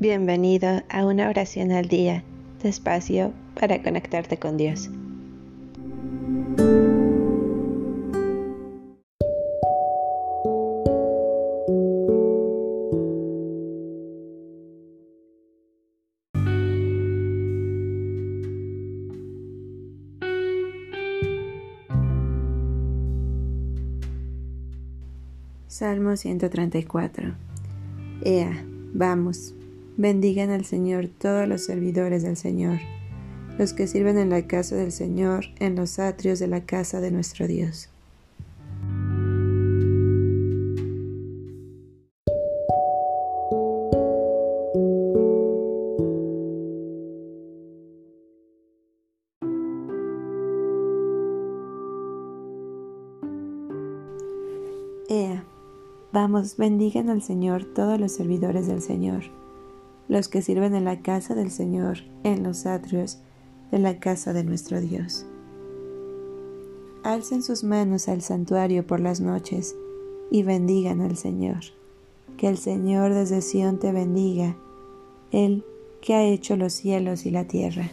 Bienvenido a una oración al día, despacio para conectarte con Dios. Salmo 134 Ea, vamos, bendigan al Señor todos los servidores del Señor, los que sirven en la casa del Señor, en los atrios de la casa de nuestro Dios. Ea, Vamos, bendigan al Señor todos los servidores del Señor, los que sirven en la casa del Señor, en los atrios de la casa de nuestro Dios. Alcen sus manos al santuario por las noches y bendigan al Señor. Que el Señor desde Sión te bendiga, Él que ha hecho los cielos y la tierra.